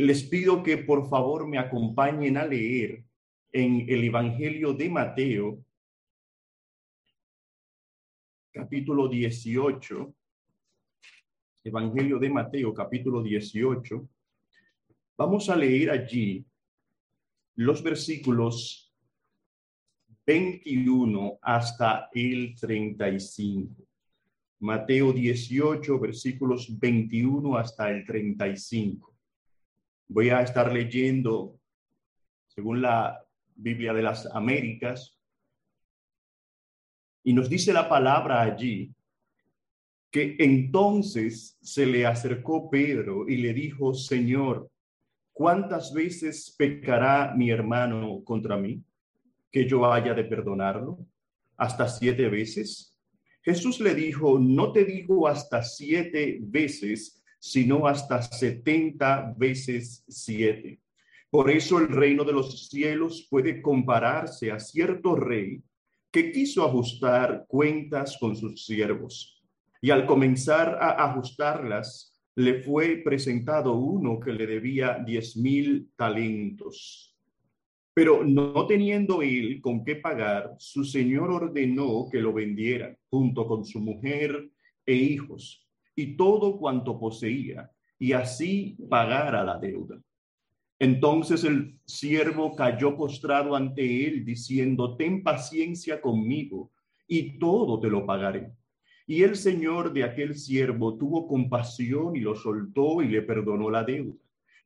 les pido que por favor me acompañen a leer en el Evangelio de Mateo, capítulo 18. Evangelio de Mateo, capítulo 18. Vamos a leer allí los versículos 21 hasta el 35. Mateo 18, versículos 21 hasta el 35. Voy a estar leyendo, según la Biblia de las Américas, y nos dice la palabra allí que entonces se le acercó Pedro y le dijo, Señor, ¿cuántas veces pecará mi hermano contra mí que yo haya de perdonarlo? ¿Hasta siete veces? Jesús le dijo, no te digo hasta siete veces, sino hasta setenta veces siete. Por eso el reino de los cielos puede compararse a cierto rey que quiso ajustar cuentas con sus siervos. Y al comenzar a ajustarlas, le fue presentado uno que le debía diez mil talentos. Pero no teniendo él con qué pagar, su señor ordenó que lo vendiera junto con su mujer e hijos y todo cuanto poseía, y así pagara la deuda. Entonces el siervo cayó postrado ante él, diciendo, ten paciencia conmigo, y todo te lo pagaré. Y el señor de aquel siervo tuvo compasión y lo soltó y le perdonó la deuda.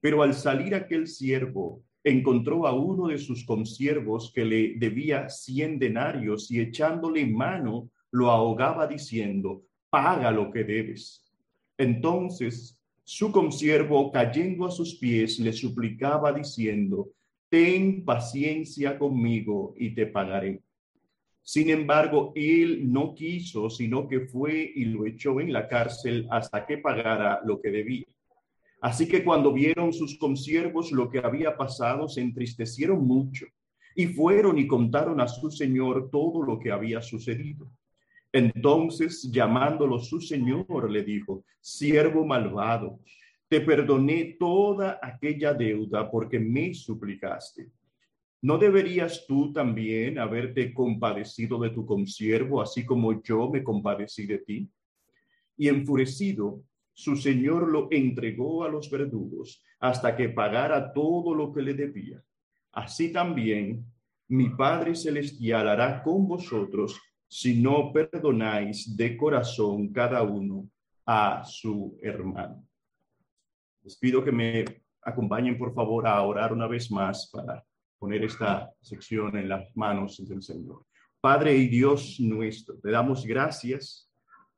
Pero al salir aquel siervo, encontró a uno de sus consiervos que le debía cien denarios y echándole mano lo ahogaba diciendo, paga lo que debes. Entonces su consiervo, cayendo a sus pies, le suplicaba diciendo, ten paciencia conmigo y te pagaré. Sin embargo, él no quiso, sino que fue y lo echó en la cárcel hasta que pagara lo que debía. Así que cuando vieron sus consiervos lo que había pasado, se entristecieron mucho y fueron y contaron a su señor todo lo que había sucedido. Entonces, llamándolo su señor, le dijo, siervo malvado, te perdoné toda aquella deuda porque me suplicaste. ¿No deberías tú también haberte compadecido de tu consiervo, así como yo me compadecí de ti? Y enfurecido, su señor lo entregó a los verdugos hasta que pagara todo lo que le debía. Así también mi Padre Celestial hará con vosotros si no perdonáis de corazón cada uno a su hermano. Les pido que me acompañen, por favor, a orar una vez más para poner esta sección en las manos del Señor. Padre y Dios nuestro, te damos gracias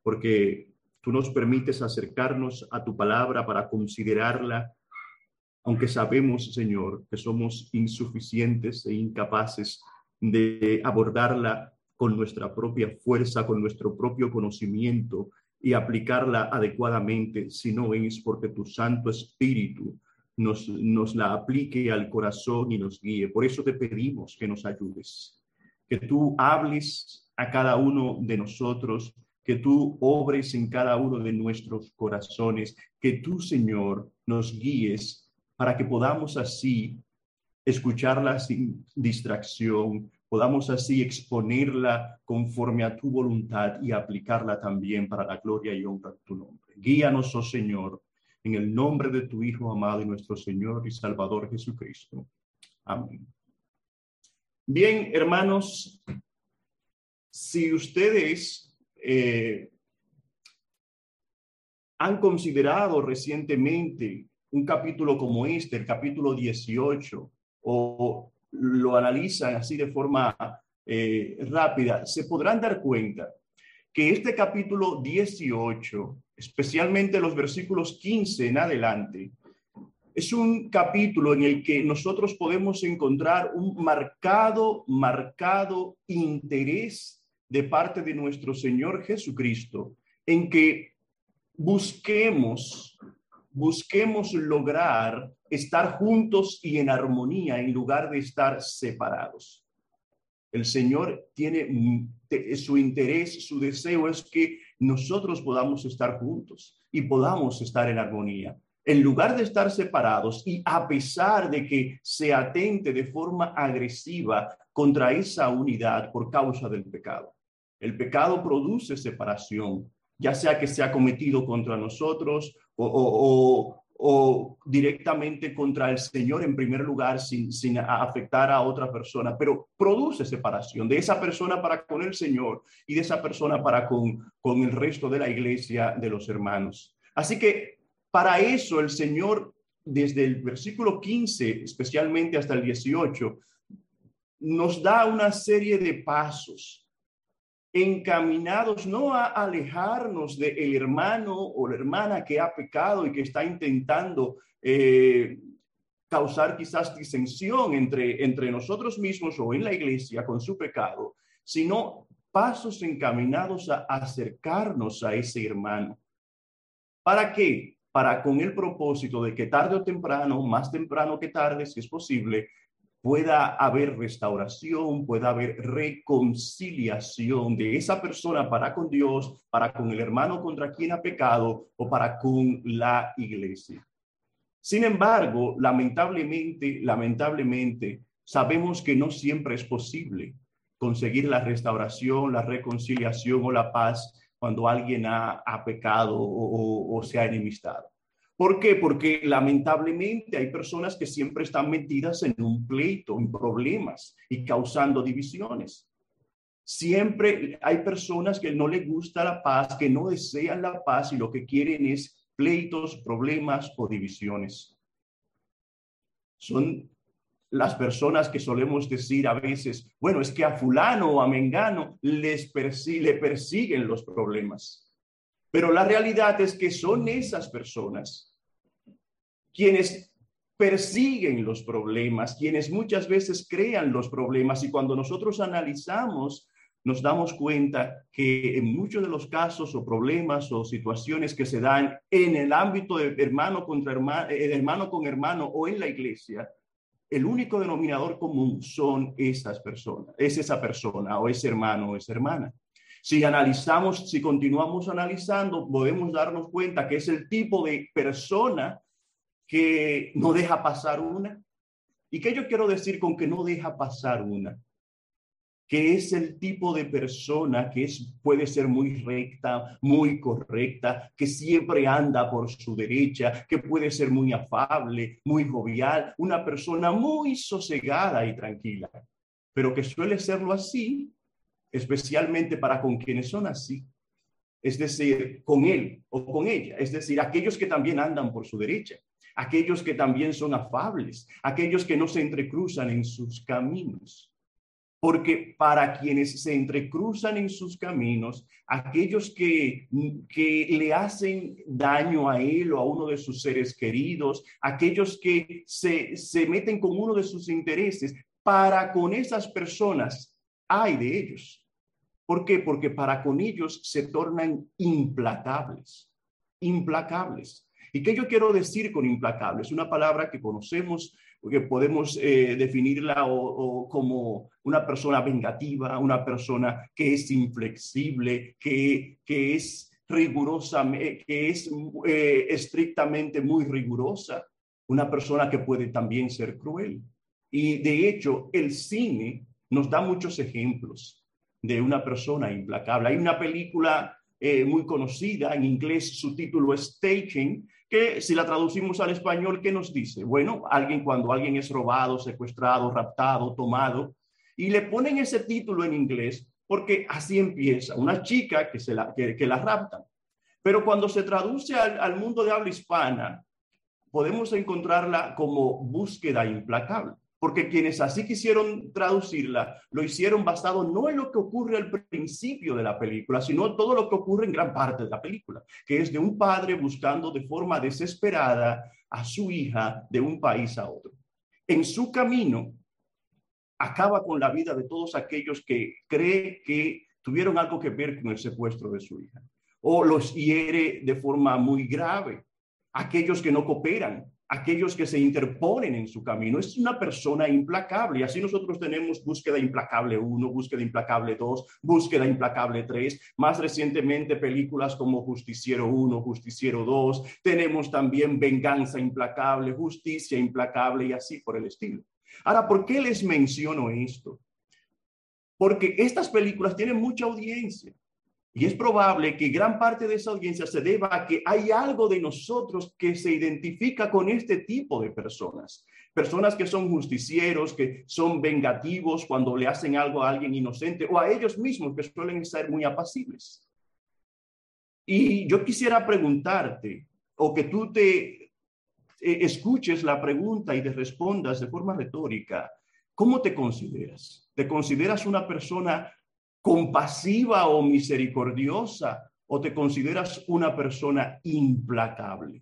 porque Tú nos permites acercarnos a tu palabra para considerarla, aunque sabemos, Señor, que somos insuficientes e incapaces de abordarla con nuestra propia fuerza, con nuestro propio conocimiento y aplicarla adecuadamente, si no es porque tu Santo Espíritu nos, nos la aplique al corazón y nos guíe. Por eso te pedimos que nos ayudes, que tú hables a cada uno de nosotros que tú obres en cada uno de nuestros corazones, que tú, Señor, nos guíes para que podamos así escucharla sin distracción, podamos así exponerla conforme a tu voluntad y aplicarla también para la gloria y honra de tu nombre. Guíanos, oh Señor, en el nombre de tu Hijo amado y nuestro Señor y Salvador Jesucristo. Amén. Bien, hermanos, si ustedes eh, han considerado recientemente un capítulo como este, el capítulo 18, o lo analizan así de forma eh, rápida, se podrán dar cuenta que este capítulo 18, especialmente los versículos 15 en adelante, es un capítulo en el que nosotros podemos encontrar un marcado, marcado interés de parte de nuestro Señor Jesucristo en que busquemos, busquemos lograr estar juntos y en armonía en lugar de estar separados. El Señor tiene su interés, su deseo es que nosotros podamos estar juntos y podamos estar en armonía. en lugar de estar separados y a pesar de que se atente de forma agresiva contra esa unidad por causa del pecado. El pecado produce separación, ya sea que sea cometido contra nosotros o, directamente contra el Señor en primer lugar sin, sin afectar a otra persona, pero produce separación de esa persona para con el Señor y de esa persona para con, con el resto de la iglesia de los hermanos. Así que para eso el Señor, desde el versículo 15, especialmente hasta el 18, nos da una serie de pasos encaminados no a alejarnos del hermano o la hermana que ha pecado y que está intentando eh, causar quizás disensión entre, entre nosotros mismos o en la iglesia con su pecado, sino pasos encaminados a acercarnos a ese hermano. ¿Para qué? para con el propósito de que tarde o temprano, más temprano que tarde, si es posible, pueda haber restauración, pueda haber reconciliación de esa persona para con Dios, para con el hermano contra quien ha pecado o para con la iglesia. Sin embargo, lamentablemente, lamentablemente, sabemos que no siempre es posible conseguir la restauración, la reconciliación o la paz cuando alguien ha, pecado o, se ha enemistado. ¿Por qué? Porque lamentablemente hay personas que siempre están metidas en un pleito, en problemas y causando divisiones. Siempre hay personas que no les gusta la paz, que no desean la paz y lo que quieren es pleitos, problemas o divisiones. Son las personas que solemos decir a veces, bueno, es que a fulano o a mengano les le persiguen los problemas. Pero la realidad es que son esas personas quienes persiguen los problemas, quienes muchas veces crean los problemas y cuando nosotros analizamos nos damos cuenta que en muchos de los casos o problemas o situaciones que se dan en el ámbito de hermano contra hermano, eh, hermano con hermano o en la iglesia, el único denominador común son estas personas, es esa persona o ese hermano o esa hermana. Si analizamos, si continuamos analizando, podemos darnos cuenta que es el tipo de persona que no deja pasar una. ¿Y qué yo quiero decir con que no deja pasar una? que es el tipo de persona que es, puede ser muy recta, muy correcta, que siempre anda por su derecha, que puede ser muy afable, muy jovial, una persona muy sosegada y tranquila, pero que suele serlo así, especialmente para con quienes son así, es decir, con él o con ella, es decir, aquellos que también andan por su derecha, aquellos que también son afables, aquellos que no se entrecruzan en sus caminos. Porque para quienes se entrecruzan en sus caminos, aquellos que, que le hacen daño a él o a uno de sus seres queridos, aquellos que se, se meten con uno de sus intereses, para con esas personas hay de ellos. ¿Por qué? Porque para con ellos se tornan implacables, implacables. ¿Y qué yo quiero decir con implacables? Una palabra que conocemos porque podemos eh, definirla como una persona vengativa, una persona que es inflexible, que, que es rigurosa, que es eh, estrictamente muy rigurosa, una persona que puede también ser cruel. Y de hecho, el cine nos da muchos ejemplos de una persona implacable. Hay una película eh, muy conocida, en inglés su título es Taking, que si la traducimos al español, ¿qué nos dice? Bueno, alguien cuando alguien es robado, secuestrado, raptado, tomado, y le ponen ese título en inglés porque así empieza, una chica que, se la, que, la raptan. Pero cuando se traduce al, al mundo de habla hispana, podemos encontrarla como búsqueda implacable porque quienes así quisieron traducirla lo hicieron basado no en lo que ocurre al principio de la película, sino todo lo que ocurre en gran parte de la película, que es de un padre buscando de forma desesperada a su hija de un país a otro. En su camino, acaba con la vida de todos aquellos que cree que tuvieron algo que ver con el secuestro de su hija, o los hiere de forma muy grave, aquellos que no cooperan, aquellos que se interponen en su camino. Es una persona implacable. Así nosotros tenemos búsqueda implacable 1, búsqueda implacable 2, búsqueda implacable 3. Más recientemente películas como Justiciero 1, Justiciero 2. Tenemos también Venganza implacable, Justicia implacable y así por el estilo. Ahora, ¿por qué les menciono esto? Porque estas películas tienen mucha audiencia. Y es probable que gran parte de esa audiencia se deba a que hay algo de nosotros que se identifica con este tipo de personas. Personas que son justicieros, que son vengativos cuando le hacen algo a alguien inocente o a ellos mismos que suelen ser muy apacibles. Y yo quisiera preguntarte o que tú te eh, escuches la pregunta y te respondas de forma retórica. ¿Cómo te consideras? ¿Te consideras una persona compasiva o misericordiosa o te consideras una persona implacable?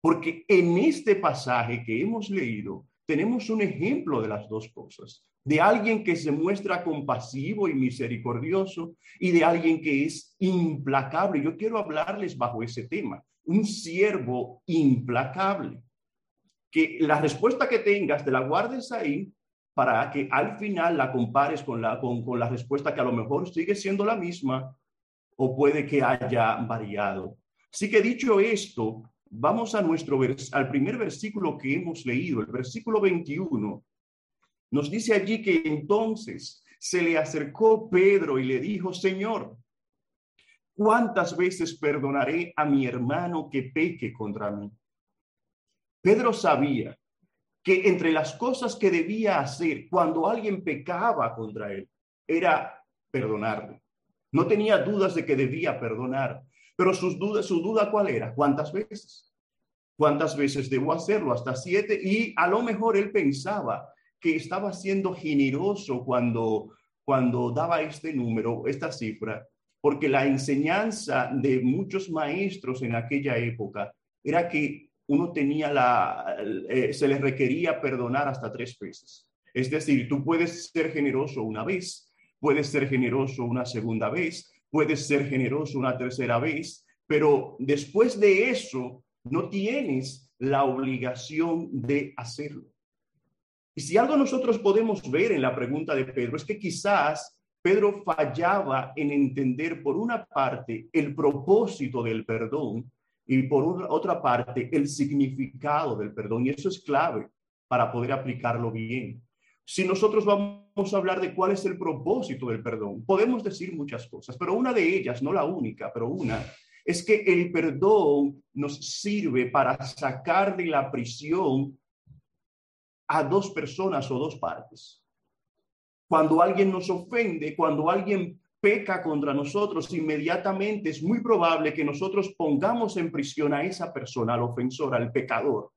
Porque en este pasaje que hemos leído tenemos un ejemplo de las dos cosas, de alguien que se muestra compasivo y misericordioso y de alguien que es implacable. Yo quiero hablarles bajo ese tema, un siervo implacable. Que la respuesta que tengas te la guardes ahí para que al final la compares con la, con, con la respuesta que a lo mejor sigue siendo la misma o puede que haya variado. Así que dicho esto, vamos a nuestro al primer versículo que hemos leído, el versículo 21. Nos dice allí que entonces se le acercó Pedro y le dijo, Señor, ¿cuántas veces perdonaré a mi hermano que peque contra mí? Pedro sabía que entre las cosas que debía hacer cuando alguien pecaba contra él era perdonarlo. No tenía dudas de que debía perdonar, pero sus dudas, su duda cuál era? ¿Cuántas veces? ¿Cuántas veces debo hacerlo? Hasta siete. Y a lo mejor él pensaba que estaba siendo generoso cuando, cuando daba este número, esta cifra, porque la enseñanza de muchos maestros en aquella época era que uno tenía la, eh, se les requería perdonar hasta tres veces. Es decir, tú puedes ser generoso una vez, puedes ser generoso una segunda vez, puedes ser generoso una tercera vez, pero después de eso no tienes la obligación de hacerlo. Y si algo nosotros podemos ver en la pregunta de Pedro es que quizás Pedro fallaba en entender por una parte el propósito del perdón y por otra parte el significado del perdón. Y eso es clave para poder aplicarlo bien. Si nosotros vamos a hablar de cuál es el propósito del perdón, podemos decir muchas cosas, pero una de ellas, no la única, pero una, es que el perdón nos sirve para sacar de la prisión a dos personas o dos partes. Cuando alguien nos ofende, cuando alguien peca contra nosotros, inmediatamente es muy probable que nosotros pongamos en prisión a esa persona, al ofensor, al pecador,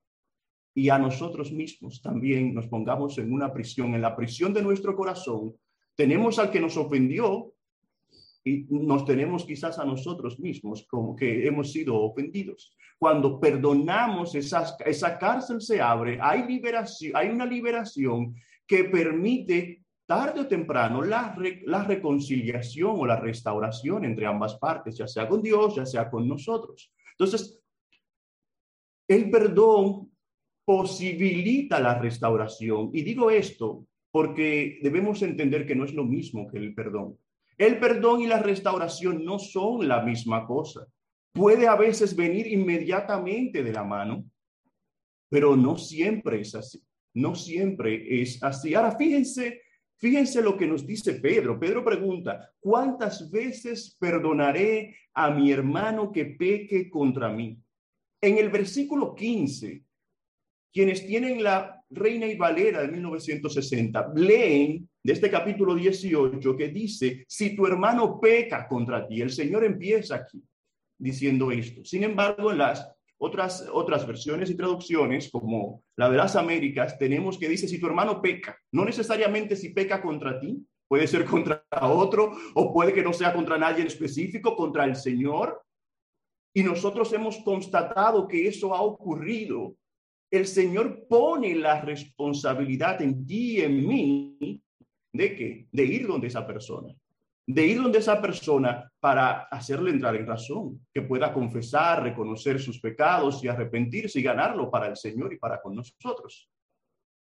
y a nosotros mismos también nos pongamos en una prisión, en la prisión de nuestro corazón. Tenemos al que nos ofendió y nos tenemos quizás a nosotros mismos como que hemos sido ofendidos. Cuando perdonamos, esa, esa cárcel se abre, hay liberación, hay una liberación que permite tarde o temprano la, la reconciliación o la restauración entre ambas partes, ya sea con Dios, ya sea con nosotros. Entonces, el perdón posibilita la restauración. Y digo esto porque debemos entender que no es lo mismo que el perdón. El perdón y la restauración no son la misma cosa. Puede a veces venir inmediatamente de la mano, pero no siempre es así. No siempre es así. Ahora, fíjense Fíjense lo que nos dice Pedro. Pedro pregunta, ¿cuántas veces perdonaré a mi hermano que peque contra mí? En el versículo 15, quienes tienen la Reina y Valera de 1960, leen de este capítulo 18 que dice, si tu hermano peca contra ti, el Señor empieza aquí diciendo esto. Sin embargo, en las otras, otras versiones y traducciones, como la de las Américas, tenemos que dice, si tu hermano peca, no necesariamente si peca contra ti, puede ser contra otro, o puede que no sea contra nadie en específico, contra el Señor. Y nosotros hemos constatado que eso ha ocurrido. El Señor pone la responsabilidad en ti y en mí de qué? De ir donde esa persona de ir donde esa persona para hacerle entrar en razón, que pueda confesar, reconocer sus pecados y arrepentirse y ganarlo para el Señor y para con nosotros.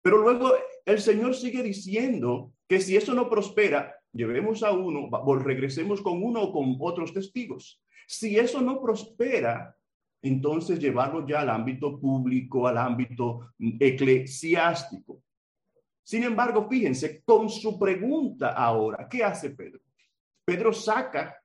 Pero luego el Señor sigue diciendo que si eso no prospera, llevemos a uno, regresemos con uno o con otros testigos. Si eso no prospera, entonces llevarlo ya al ámbito público, al ámbito eclesiástico. Sin embargo, fíjense, con su pregunta ahora, ¿qué hace Pedro? Pedro saca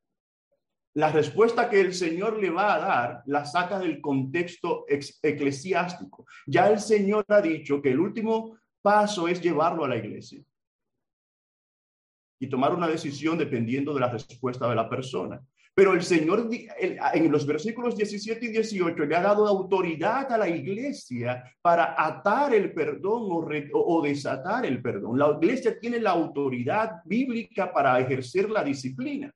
la respuesta que el Señor le va a dar, la saca del contexto eclesiástico. Ya el Señor ha dicho que el último paso es llevarlo a la iglesia y tomar una decisión dependiendo de la respuesta de la persona. Pero el Señor en los versículos 17 y 18 le ha dado autoridad a la iglesia para atar el perdón o, o, desatar el perdón. La iglesia tiene la autoridad bíblica para ejercer la disciplina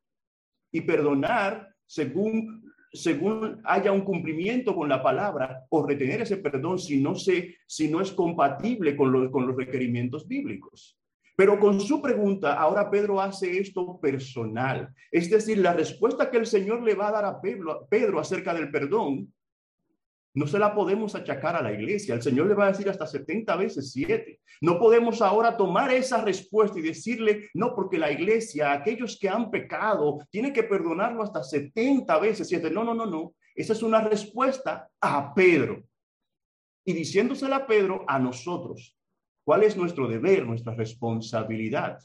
y perdonar según según haya un cumplimiento con la palabra o retener ese perdón si no se si no es compatible con, con los requerimientos bíblicos. Pero con su pregunta, ahora Pedro hace esto personal. Es decir, la respuesta que el Señor le va a dar a Pedro, acerca del perdón, no se la podemos achacar a la iglesia. El Señor le va a decir hasta 70 veces 7. No podemos ahora tomar esa respuesta y decirle, no, porque la iglesia, aquellos que han pecado, tiene que perdonarlo hasta 70 veces 7. No, no, no, no. Esa es una respuesta a Pedro. Y diciéndosela a Pedro, a nosotros. ¿Cuál es nuestro deber, nuestra responsabilidad?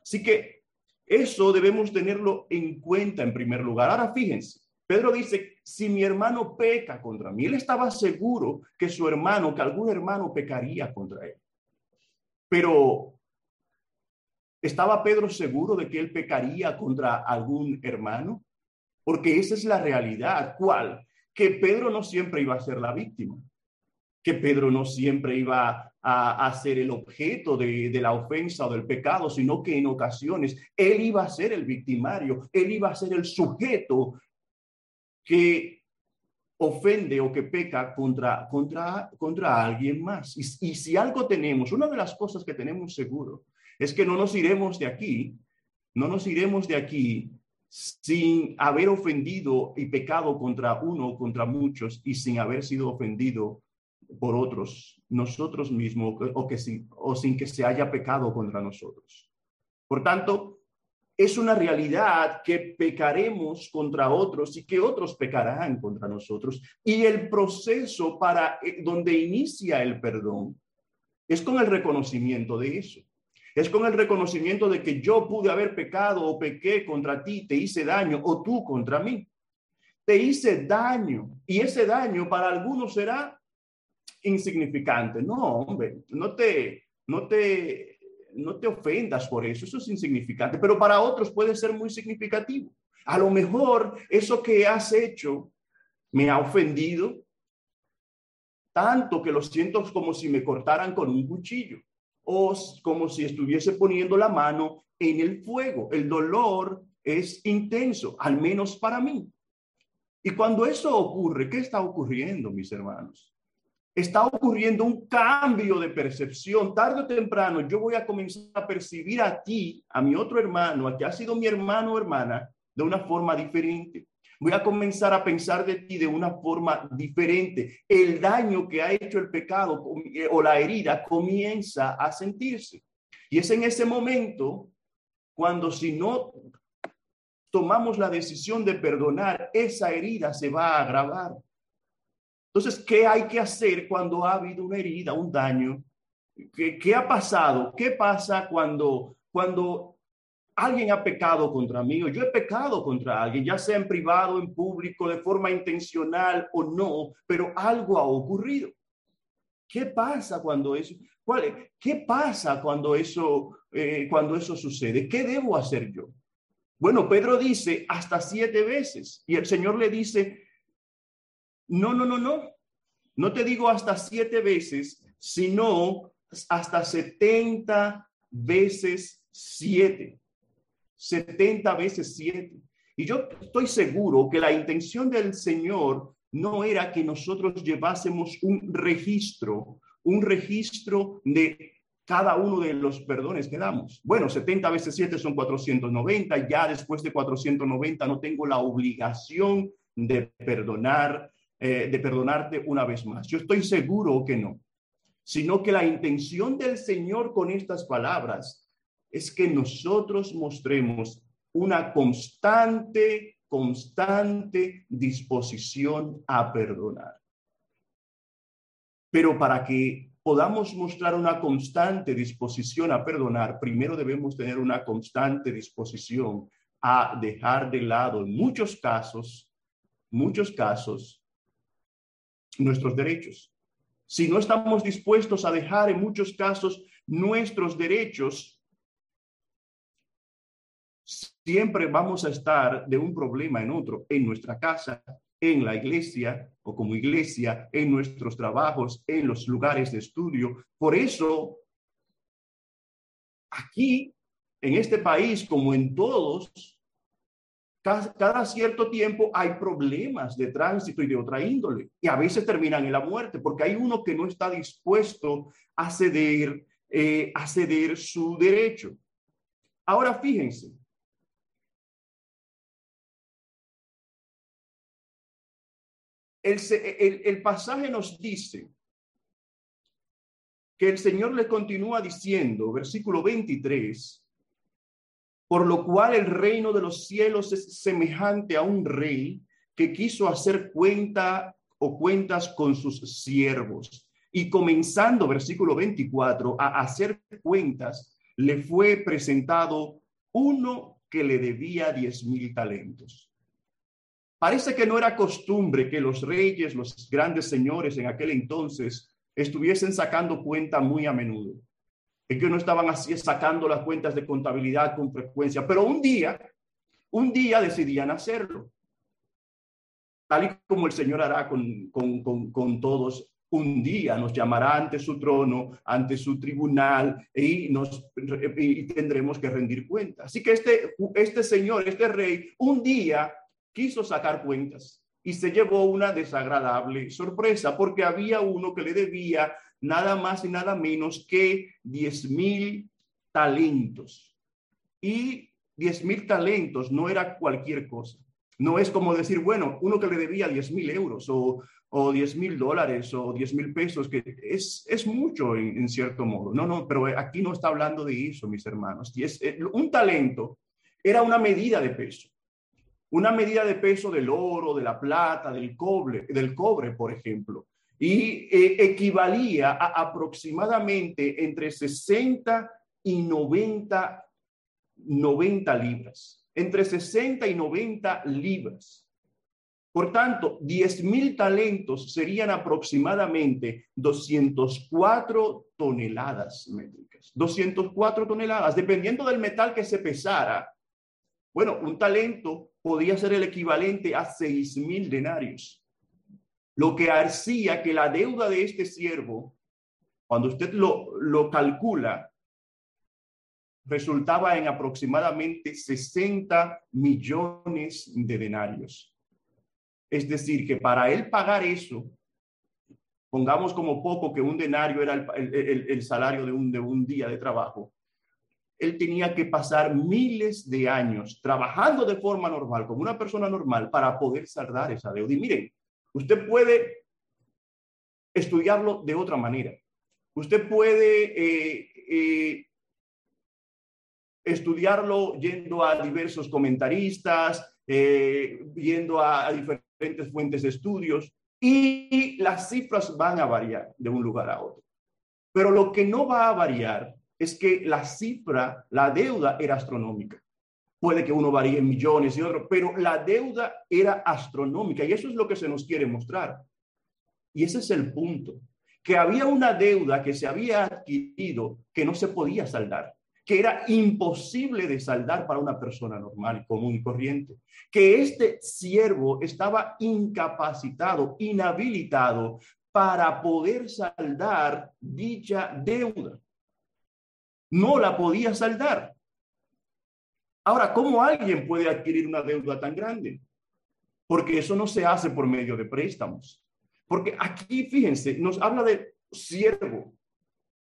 Así que eso debemos tenerlo en cuenta en primer lugar. Ahora fíjense, Pedro dice, si mi hermano peca contra mí, él estaba seguro que su hermano, que algún hermano pecaría contra él. Pero ¿estaba Pedro seguro de que él pecaría contra algún hermano? Porque esa es la realidad. ¿Cuál? Que Pedro no siempre iba a ser la víctima que Pedro no siempre iba a, ser el objeto de, de, la ofensa o del pecado, sino que en ocasiones él iba a ser el victimario, él iba a ser el sujeto que ofende o que peca contra, contra, contra alguien más. Y, y si algo tenemos, una de las cosas que tenemos seguro es que no nos iremos de aquí, no nos iremos de aquí sin haber ofendido y pecado contra uno contra muchos y sin haber sido ofendido por otros, nosotros mismos, o, que o sin que se haya pecado contra nosotros. Por tanto, es una realidad que pecaremos contra otros y que otros pecarán contra nosotros. Y el proceso para eh, donde inicia el perdón es con el reconocimiento de eso. Es con el reconocimiento de que yo pude haber pecado o pequé contra ti, te hice daño, o tú contra mí. Te hice daño y ese daño para algunos será insignificante. No, hombre, no te, no te, no te ofendas por eso, eso es insignificante, pero para otros puede ser muy significativo. A lo mejor eso que has hecho me ha ofendido tanto que lo siento como si me cortaran con un cuchillo o como si estuviese poniendo la mano en el fuego. El dolor es intenso, al menos para mí. Y cuando eso ocurre, ¿qué está ocurriendo, mis hermanos? Está ocurriendo un cambio de percepción. Tarde o temprano yo voy a comenzar a percibir a ti, a mi otro hermano, a que ha sido mi hermano o hermana, de una forma diferente. Voy a comenzar a pensar de ti de una forma diferente. El daño que ha hecho el pecado eh, o la herida comienza a sentirse. Y es en ese momento cuando si no tomamos la decisión de perdonar, esa herida se va a agravar. Entonces, ¿qué hay que hacer cuando ha habido una herida, un daño? ¿Qué, ha pasado? ¿Qué pasa cuando, cuando alguien ha pecado contra mí o yo he pecado contra alguien, ya sea en privado, en público, de forma intencional o no, pero algo ha ocurrido? ¿Qué pasa cuando eso? ¿Cuál, ¿Qué pasa cuando eso, eh, cuando eso sucede? ¿Qué debo hacer yo? Bueno, Pedro dice hasta siete veces y el Señor le dice, no, no, no, no. No te digo hasta siete veces, sino hasta setenta veces siete. Setenta veces siete. Y yo estoy seguro que la intención del Señor no era que nosotros llevásemos un registro, un registro de cada uno de los perdones que damos. Bueno, 70 veces 7 son 490, ya después de 490 no tengo la obligación de perdonar, eh, de perdonarte una vez más. Yo estoy seguro que no, sino que la intención del Señor con estas palabras es que nosotros mostremos una constante, constante disposición a perdonar. Pero para que podamos mostrar una constante disposición a perdonar, primero debemos tener una constante disposición a dejar de lado en muchos casos, muchos casos, nuestros derechos. Si no estamos dispuestos a dejar en muchos casos nuestros derechos, siempre vamos a estar de un problema en otro, en nuestra casa, en la iglesia o como iglesia, en nuestros trabajos, en los lugares de estudio. Por eso, aquí, en este país, como en todos, cada, cierto tiempo hay problemas de tránsito y de otra índole, y a veces terminan en la muerte, porque hay uno que no está dispuesto a ceder, eh, a ceder su derecho. Ahora fíjense, el, pasaje nos dice que el Señor le continúa diciendo, versículo 23, por lo cual el reino de los cielos es semejante a un rey que quiso hacer cuenta o cuentas con sus siervos. Y comenzando, versículo 24, a hacer cuentas, le fue presentado uno que le debía diez mil talentos. Parece que no era costumbre que los reyes, los grandes señores en aquel entonces estuviesen sacando cuenta muy a menudo. Que no estaban así sacando las cuentas de contabilidad con frecuencia, pero un día, un día decidían hacerlo. Tal y como el Señor hará con, con, con, todos un día nos llamará ante su trono, ante su tribunal y nos y tendremos que rendir cuenta. Así que este este señor, este rey, un día quiso sacar cuentas y se llevó una desagradable sorpresa porque había uno que le debía nada más y nada menos que 10 mil talentos. Y 10 mil talentos no era cualquier cosa. No es como decir, bueno, uno que le debía 10 mil euros o, o 10 mil dólares o 10 mil pesos, que es, es mucho en, cierto modo. No, no, pero aquí no está hablando de eso, mis hermanos. Y eh, un talento era una medida de peso una medida de peso del oro, de la plata, del cobre, del cobre por ejemplo, y eh, equivalía a aproximadamente entre 60 y 90, 90 libras, entre 60 y 90 libras. Por tanto, 10 mil talentos serían aproximadamente 204 toneladas métricas. 204 toneladas, dependiendo del metal que se pesara. Bueno, un talento podía ser el equivalente a seis mil denarios. Lo que hacía que la deuda de este siervo, cuando usted lo, lo calcula, resultaba en aproximadamente 60 millones de denarios. Es decir, que para él pagar eso, pongamos como poco que un denario era el, el, salario de un, de un día de trabajo, él tenía que pasar miles de años trabajando de forma normal, como una persona normal, para poder saldar esa deuda. Y miren, usted puede estudiarlo de otra manera. Usted puede eh, eh, estudiarlo yendo a diversos comentaristas, eh, yendo a diferentes fuentes de estudios, y las cifras van a variar de un lugar a otro. Pero lo que no va a variar es que la cifra, la deuda era astronómica. Puede que uno varíe en millones y otro, pero la deuda era astronómica y eso es lo que se nos quiere mostrar. Y ese es el punto, que había una deuda que se había adquirido que no se podía saldar, que era imposible de saldar para una persona normal, común y corriente, que este siervo estaba incapacitado, inhabilitado para poder saldar dicha deuda no la podía saldar. Ahora, ¿cómo alguien puede adquirir una deuda tan grande? Porque eso no se hace por medio de préstamos. Porque aquí, fíjense, nos habla de siervo.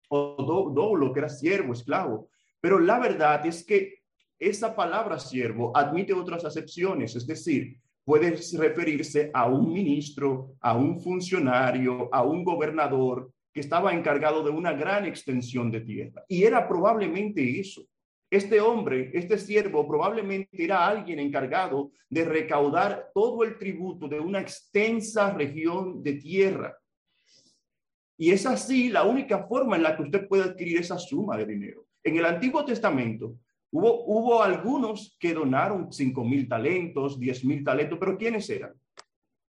o do, lo que era siervo, esclavo. Pero la verdad es que esa palabra siervo admite otras acepciones, es decir, puede referirse a un ministro, a un funcionario, a un gobernador que estaba encargado de una gran extensión de tierra. Y era probablemente eso. Este hombre, este siervo, probablemente era alguien encargado de recaudar todo el tributo de una extensa región de tierra. Y es así la única forma en la que usted puede adquirir esa suma de dinero. En el Antiguo Testamento hubo, algunos que donaron cinco mil talentos, diez mil talentos, pero ¿quiénes eran?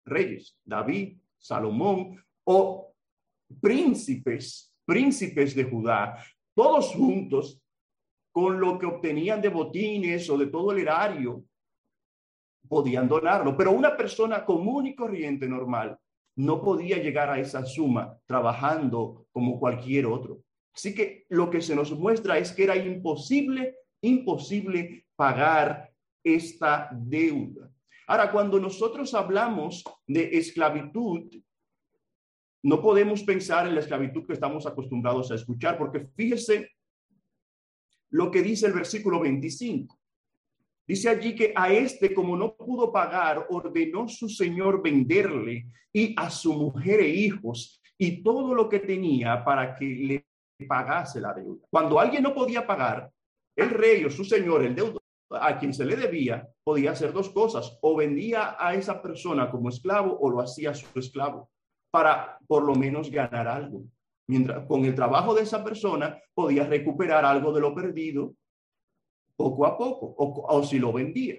Reyes, David, Salomón o príncipes, príncipes de Judá, todos juntos con lo que obtenían de botines o de todo el erario, podían donarlo. Pero una persona común y corriente normal no podía llegar a esa suma trabajando como cualquier otro. Así que lo que se nos muestra es que era imposible, imposible pagar esta deuda. Ahora, cuando nosotros hablamos de esclavitud, no podemos pensar en la esclavitud que estamos acostumbrados a escuchar, porque fíjese lo que dice el versículo 25. Dice allí que a este, como no pudo pagar, ordenó su señor venderle y a su mujer e hijos y todo lo que tenía para que le pagase la deuda. Cuando alguien no podía pagar, el rey o su señor, el deudor, a quien se le debía, podía hacer dos cosas, o vendía a esa persona como esclavo o lo hacía su esclavo, para por lo menos ganar algo. Mientras con el trabajo de esa persona podía recuperar algo de lo perdido poco a poco, o, si lo vendía.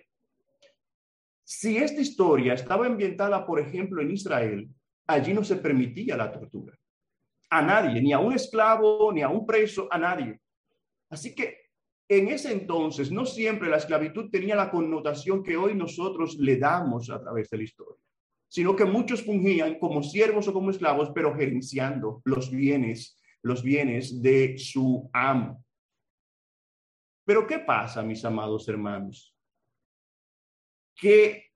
Si esta historia estaba ambientada, por ejemplo, en Israel, allí no se permitía la tortura. A nadie, ni a un esclavo, ni a un preso, a nadie. Así que en ese entonces no siempre la esclavitud tenía la connotación que hoy nosotros le damos a través de la historia, sino que muchos fungían como siervos o como esclavos, pero gerenciando los bienes, los bienes de su amo. Pero ¿qué pasa, mis amados hermanos? Que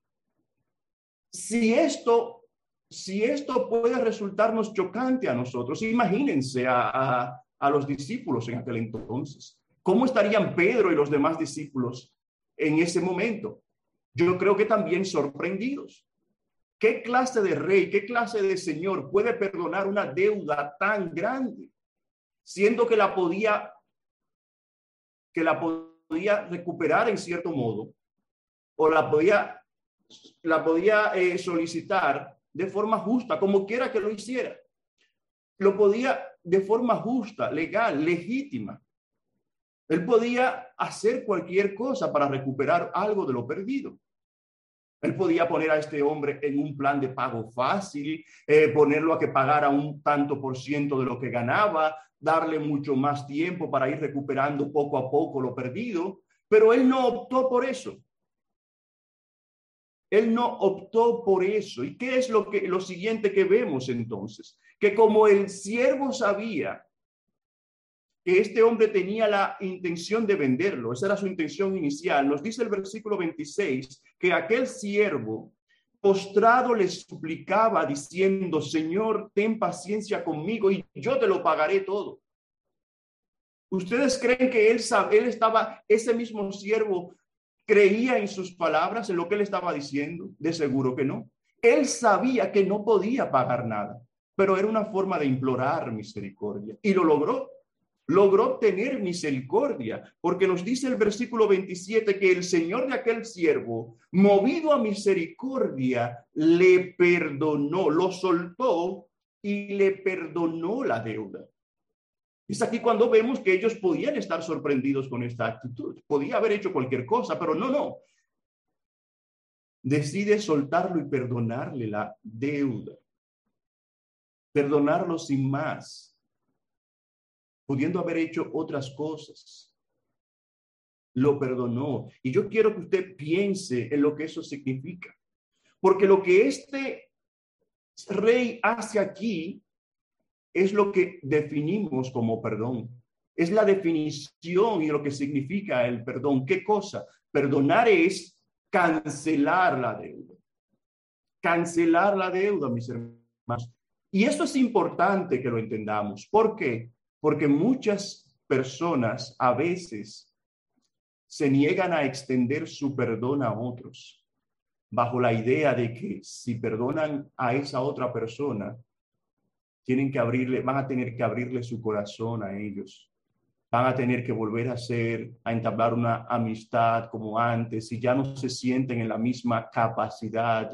si esto, si esto puede resultarnos chocante a nosotros, imagínense a, a los discípulos en aquel entonces. ¿Cómo estarían Pedro y los demás discípulos en ese momento? Yo creo que también sorprendidos. ¿Qué clase de rey, qué clase de señor puede perdonar una deuda tan grande, siendo que la podía que la podía recuperar en cierto modo o la podía, la podía eh, solicitar de forma justa, como quiera que lo hiciera. Lo podía de forma justa, legal, legítima. Él podía hacer cualquier cosa para recuperar algo de lo perdido. Él podía poner a este hombre en un plan de pago fácil, eh, ponerlo a que pagara un tanto por ciento de lo que ganaba, darle mucho más tiempo para ir recuperando poco a poco lo perdido, pero él no optó por eso. Él no optó por eso. ¿Y qué es lo que lo siguiente que vemos entonces? Que como el siervo sabía que este hombre tenía la intención de venderlo, esa era su intención inicial, nos dice el versículo 26 que aquel siervo postrado le suplicaba diciendo, Señor, ten paciencia conmigo y yo te lo pagaré todo. ¿Ustedes creen que él, él estaba, ese mismo siervo, creía en sus palabras, en lo que él estaba diciendo? De seguro que no. Él sabía que no podía pagar nada, pero era una forma de implorar misericordia y lo logró logró tener misericordia, porque nos dice el versículo 27 que el Señor de aquel siervo, movido a misericordia, le perdonó, lo soltó y le perdonó la deuda. Es aquí cuando vemos que ellos podían estar sorprendidos con esta actitud. Podía haber hecho cualquier cosa, pero no, no. Decide soltarlo y perdonarle la deuda. Perdonarlo sin más pudiendo haber hecho otras cosas. Lo perdonó. Y yo quiero que usted piense en lo que eso significa. Porque lo que este rey hace aquí es lo que definimos como perdón. Es la definición y lo que significa el perdón. ¿Qué cosa? Perdonar es cancelar la deuda. Cancelar la deuda, mis hermanos. Y esto es importante que lo entendamos. ¿Por qué? Porque muchas personas a veces se niegan a extender su perdón a otros bajo la idea de que si perdonan a esa otra persona, tienen que abrirle, van a tener que abrirle su corazón a ellos. Van a tener que volver a ser, a entablar una amistad como antes y ya no se sienten en la misma capacidad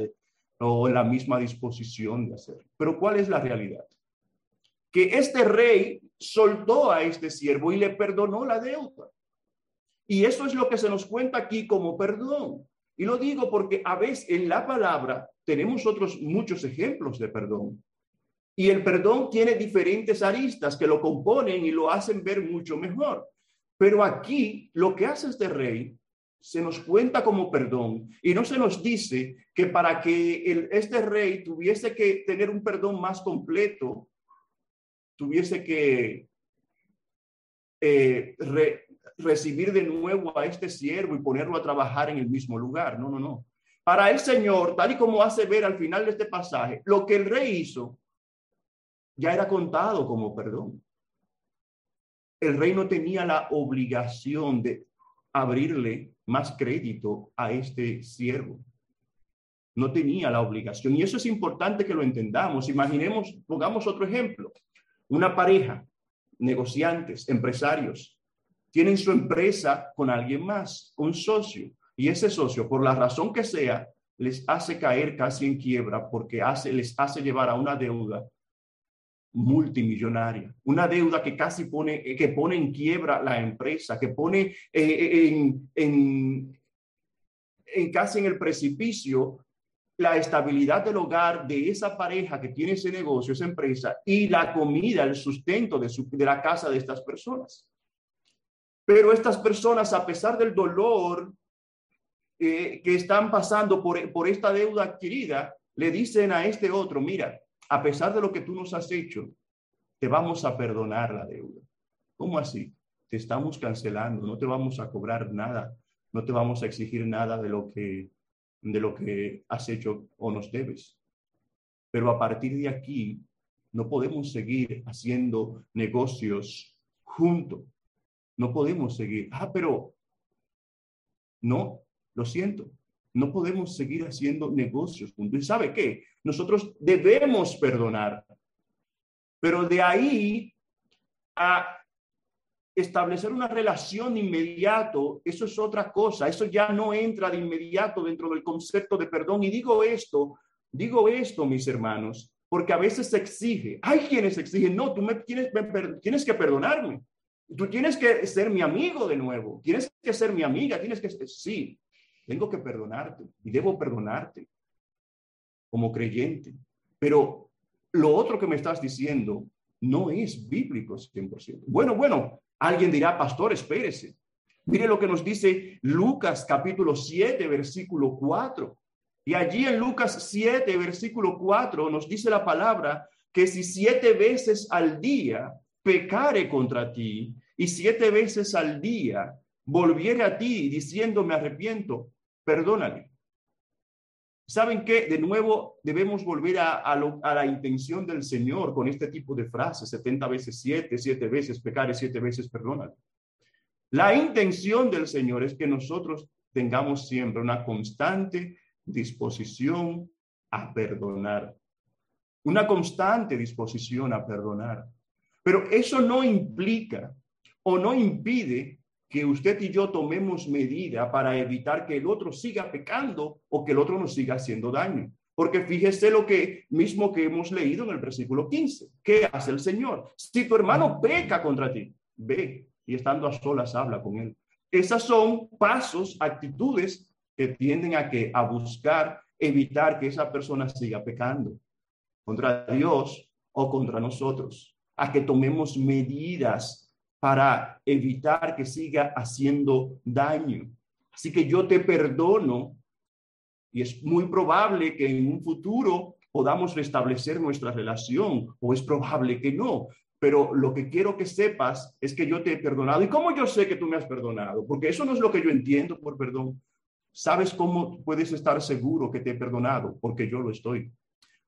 o en la misma disposición de hacer. Pero ¿cuál es la realidad? Que este rey soltó a este siervo y le perdonó la deuda. Y eso es lo que se nos cuenta aquí como perdón. Y lo digo porque a veces en la palabra tenemos otros muchos ejemplos de perdón. Y el perdón tiene diferentes aristas que lo componen y lo hacen ver mucho mejor. Pero aquí lo que hace este rey se nos cuenta como perdón y no se nos dice que para que el, este rey tuviese que tener un perdón más completo, tuviese que eh, recibir de nuevo a este siervo y ponerlo a trabajar en el mismo lugar. No, no, no. Para el Señor, tal y como hace ver al final de este pasaje, lo que el rey hizo ya era contado como perdón. El rey no tenía la obligación de abrirle más crédito a este siervo. No tenía la obligación. Y eso es importante que lo entendamos. Imaginemos, pongamos otro ejemplo. Una pareja, negociantes, empresarios, tienen su empresa con alguien más, un socio, y ese socio, por la razón que sea, les hace caer casi en quiebra porque hace, les hace llevar a una deuda multimillonaria, una deuda que casi pone, que pone en quiebra la empresa, que pone eh, en, en, en casi en el precipicio la estabilidad del hogar de esa pareja que tiene ese negocio, esa empresa, y la comida, el sustento de, su, de la casa de estas personas. Pero estas personas, a pesar del dolor eh, que están pasando por, por esta deuda adquirida, le dicen a este otro, mira, a pesar de lo que tú nos has hecho, te vamos a perdonar la deuda. ¿Cómo así? Te estamos cancelando, no te vamos a cobrar nada, no te vamos a exigir nada de lo que, de lo que has hecho o nos debes. Pero a partir de aquí, no podemos seguir haciendo negocios juntos no podemos seguir. Ah, pero no, lo siento. No podemos seguir haciendo negocios juntos. ¿Y sabe qué? Nosotros debemos perdonar. Pero de ahí a establecer una relación inmediato, eso es otra cosa. Eso ya no entra de inmediato dentro del concepto de perdón. Y digo esto, digo esto, mis hermanos, porque a veces se exige. Hay quienes exigen, no, tú me tienes, tienes que perdonarme. Tú tienes que ser mi amigo de nuevo, tienes que ser mi amiga, tienes que, sí, tengo que perdonarte y debo perdonarte como creyente. Pero lo otro que me estás diciendo no es bíblico 100%. Bueno, bueno, alguien dirá, pastor, espérese. Mire lo que nos dice Lucas capítulo 7, versículo 4. Y allí en Lucas 7, versículo 4 nos dice la palabra que si siete veces al día pecare contra ti y siete veces al día volviere a ti diciendo me arrepiento, perdónale. ¿Saben qué? De nuevo debemos volver a, la intención del Señor con este tipo de frases, 70 veces siete, siete veces pecare, siete veces perdónale. La intención del Señor es que nosotros tengamos siempre una constante disposición a perdonar, una constante disposición a perdonar. Pero eso no implica o no impide que usted y yo tomemos medida para evitar que el otro siga pecando o que el otro nos siga haciendo daño. Porque fíjese lo que mismo que hemos leído en el versículo 15. ¿Qué hace el Señor? Si tu hermano peca contra ti, ve y estando a solas habla con él. Esas son pasos, actitudes que tienden a que a buscar evitar que esa persona siga pecando contra Dios o contra nosotros a que tomemos medidas para evitar que siga haciendo daño. Así que yo te perdono y es muy probable que en un futuro podamos restablecer nuestra relación o es probable que no. Pero lo que quiero que sepas es que yo te he perdonado. ¿Y cómo yo sé que tú me has perdonado? Porque eso no es lo que yo entiendo por perdón. ¿Sabes cómo puedes estar seguro que te he perdonado? Porque yo lo estoy.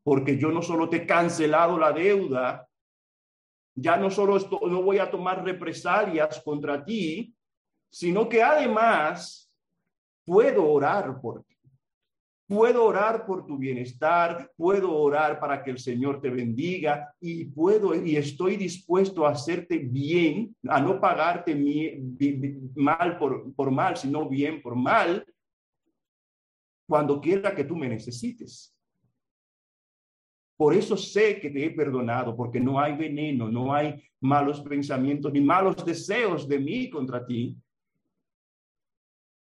Porque yo no solo te he cancelado la deuda, Ya no solo esto, no voy a tomar represalias contra ti, sino que además puedo orar por ti. Puedo orar por tu bienestar, puedo orar para que el Señor te bendiga y puedo y estoy dispuesto a hacerte bien, a no pagarte mal por, por mal, sino bien por mal, cuando quiera que tú me necesites. Por eso sé que te he perdonado, porque no hay veneno, no hay malos pensamientos ni malos deseos de mí contra ti,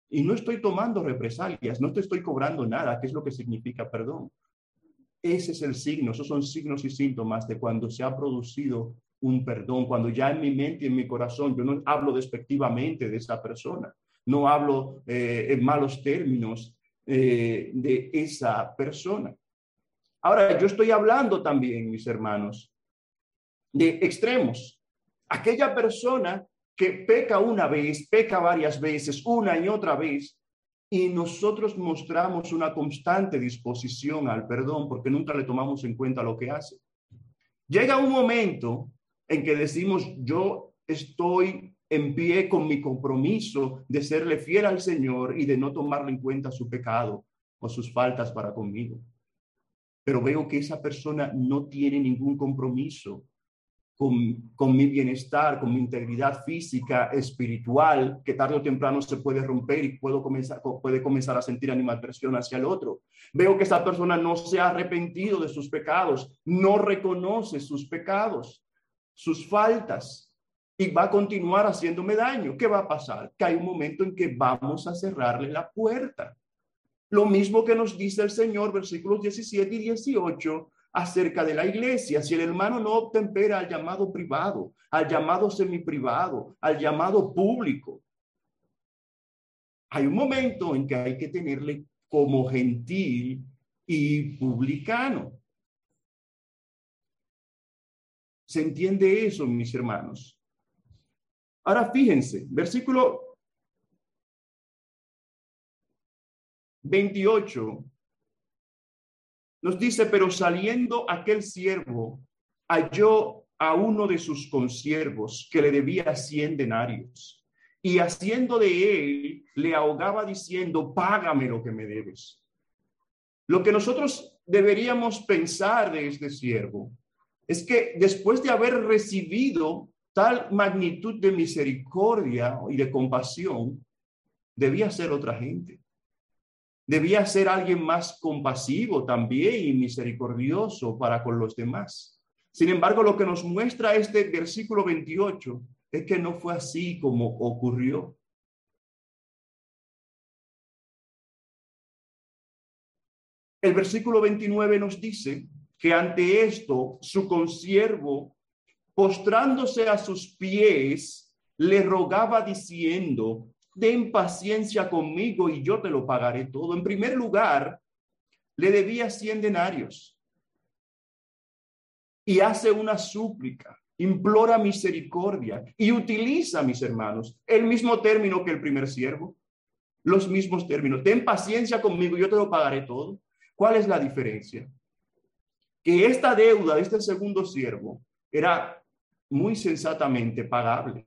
y no estoy tomando represalias, no te estoy cobrando nada, ¿Qué es lo que significa perdón. Ese es el signo, esos son signos y síntomas de cuando se ha producido un perdón, cuando ya en mi mente y en mi corazón yo no hablo despectivamente de esa persona, no hablo eh, en malos términos eh, de esa persona. Ahora, yo estoy hablando también, mis hermanos, de extremos. Aquella persona que peca una vez, peca varias veces, una y otra vez, y nosotros mostramos una constante disposición al perdón porque nunca le tomamos en cuenta lo que hace. Llega un momento en que decimos, yo estoy en pie con mi compromiso de serle fiel al Señor y de no tomarle en cuenta su pecado o sus faltas para conmigo. Pero veo que esa persona no tiene ningún compromiso con, mi bienestar, con mi integridad física, espiritual, que tarde o temprano se puede romper y puedo comenzar, puede comenzar a sentir animadversión hacia el otro. Veo que esa persona no se ha arrepentido de sus pecados, no reconoce sus pecados, sus faltas y va a continuar haciéndome daño. ¿Qué va a pasar? Que hay un momento en que vamos a cerrarle la puerta. Lo mismo que nos dice el Señor, versículos 17 y 18, acerca de la iglesia. Si el hermano no obtempera al llamado privado, al llamado semiprivado, al llamado público, hay un momento en que hay que tenerle como gentil y publicano. ¿Se entiende eso, mis hermanos? Ahora fíjense, versículo 28 nos dice, pero saliendo aquel siervo, halló a uno de sus consiervos que le debía cien denarios. Y haciendo de él, le ahogaba diciendo, págame lo que me debes. Lo que nosotros deberíamos pensar de este siervo es que después de haber recibido tal magnitud de misericordia y de compasión, debía ser otra gente. Debía ser alguien más compasivo también y misericordioso para con los demás. Sin embargo, lo que nos muestra este versículo 28 es que no fue así como ocurrió. El versículo 29 nos dice que ante esto su consiervo, postrándose a sus pies, le rogaba diciendo, ten paciencia conmigo y yo te lo pagaré todo. En primer lugar, le debía 100 denarios y hace una súplica, implora misericordia y utiliza, mis hermanos, el mismo término que el primer siervo, los mismos términos. Ten paciencia conmigo, y yo te lo pagaré todo. ¿Cuál es la diferencia? Que esta deuda de este segundo siervo era muy sensatamente pagable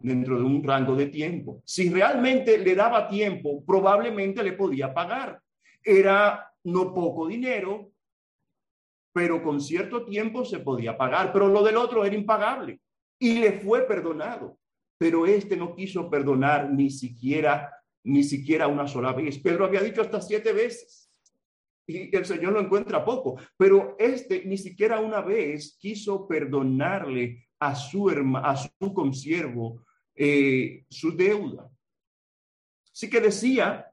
dentro de un rango de tiempo. Si realmente le daba tiempo, probablemente le podía pagar. Era no poco dinero, pero con cierto tiempo se podía pagar. Pero lo del otro era impagable y le fue perdonado. Pero este no quiso perdonar ni siquiera, ni siquiera una sola vez. Pedro había dicho hasta siete veces y el Señor lo encuentra poco, pero este ni siquiera una vez quiso perdonarle a su, a su consiervo eh, su deuda. Así que decía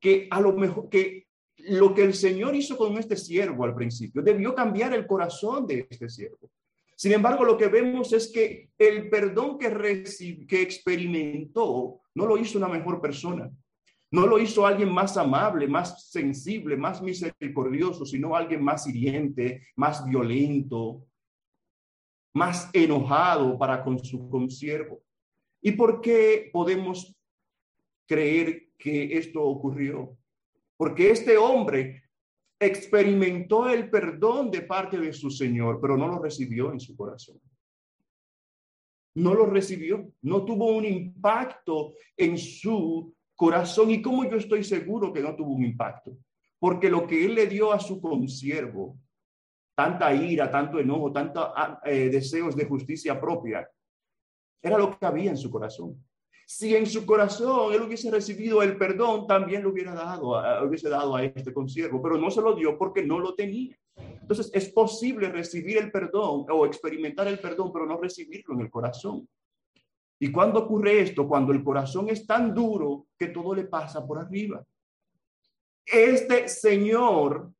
que a lo mejor que lo que el Señor hizo con este siervo al principio debió cambiar el corazón de este siervo. Sin embargo, lo que vemos es que el perdón que, que experimentó no lo hizo una mejor persona. No lo hizo alguien más amable, más sensible, más misericordioso, sino alguien más hiriente, más violento, más enojado para con su consiervo. ¿Y por qué podemos creer que esto ocurrió? Porque este hombre experimentó el perdón de parte de su Señor, pero no lo recibió en su corazón. no lo recibió, no tuvo un impacto en su corazón. ¿Y cómo yo estoy seguro que no tuvo un impacto? Porque lo que él le dio a su consiervo, tanta ira, tanto enojo, tantos ah, eh, deseos de justicia propia, era lo que había en su corazón. Si en su corazón él hubiese recibido el perdón, también lo hubiera dado, hubiese dado a este consiervo, pero no se lo dio porque no lo tenía. Entonces es posible recibir el perdón o experimentar el perdón, pero no recibirlo en el corazón. ¿Y cuándo ocurre esto? Cuando el corazón es tan duro que todo le pasa por arriba. Este señor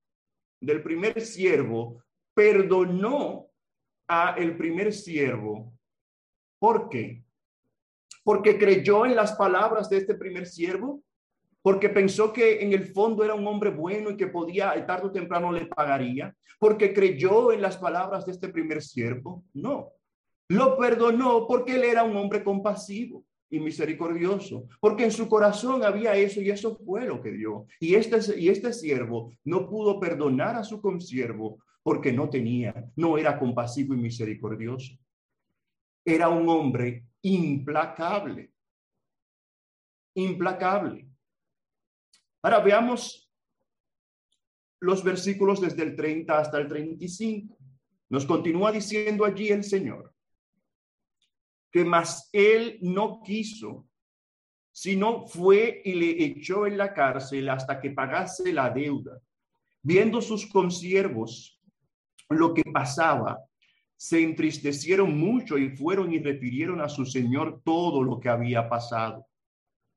del primer siervo perdonó a el primer siervo. ¿Por qué? Porque creyó en las palabras de este primer siervo, porque pensó que en el fondo era un hombre bueno y que podía, tarde o temprano le pagaría, porque creyó en las palabras de este primer siervo. No, lo perdonó porque él era un hombre compasivo y misericordioso, porque en su corazón había eso y eso fue lo que dio. Y este, y este siervo no pudo perdonar a su consiervo porque no tenía, no era compasivo y misericordioso. Era un hombre implacable, implacable. Ahora veamos los versículos desde el 30 hasta el 35. Nos continúa diciendo allí el Señor que más él no quiso, sino fue y le echó en la cárcel hasta que pagase la deuda. Viendo sus consiervos lo que pasaba, se entristecieron mucho y fueron y refirieron a su señor todo lo que había pasado.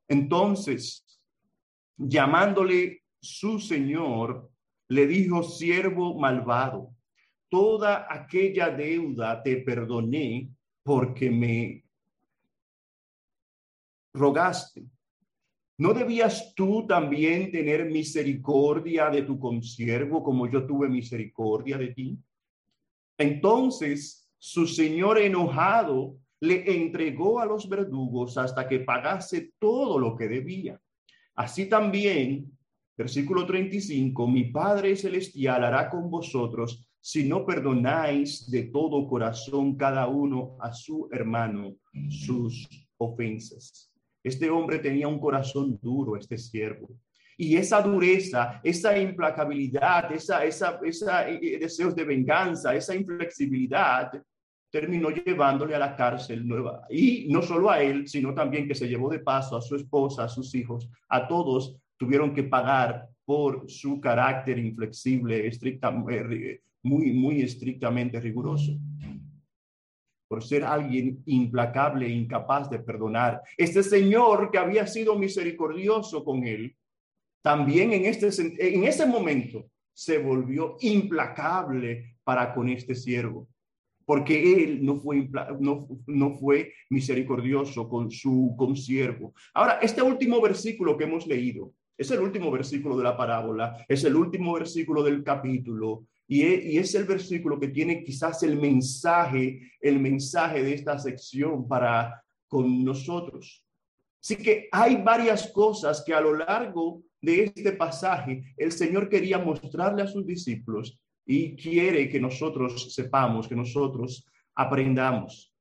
Entonces, llamándole su señor, le dijo, siervo malvado, toda aquella deuda te perdoné porque me rogaste. ¿No debías tú también tener misericordia de tu consiervo como yo tuve misericordia de ti? Entonces su señor enojado le entregó a los verdugos hasta que pagase todo lo que debía. Así también, versículo 35, mi Padre Celestial hará con vosotros si no perdonáis de todo corazón cada uno a su hermano sus ofensas. Este hombre tenía un corazón duro, este siervo. Y esa dureza, esa implacabilidad, esa, esa, esa eh, eh, deseos de venganza, esa inflexibilidad, terminó llevándole a la cárcel nueva. Y no solo a él, sino también que se llevó de paso a su esposa, a sus hijos, a todos tuvieron que pagar por su carácter inflexible, estrictamente, eh, muy, muy estrictamente riguroso por ser alguien implacable e incapaz de perdonar. Este Señor que había sido misericordioso con él, también en, este, en ese momento se volvió implacable para con este siervo, porque él no fue, no, no fue misericordioso con su consiervo. Ahora, este último versículo que hemos leído, es el último versículo de la parábola, es el último versículo del capítulo, e, y, es el versículo que tiene quizás el mensaje, el mensaje de esta sección para con nosotros. Así que hay varias cosas que a lo largo de este pasaje el Señor quería mostrarle a sus discípulos y quiere que nosotros sepamos, que nosotros aprendamos.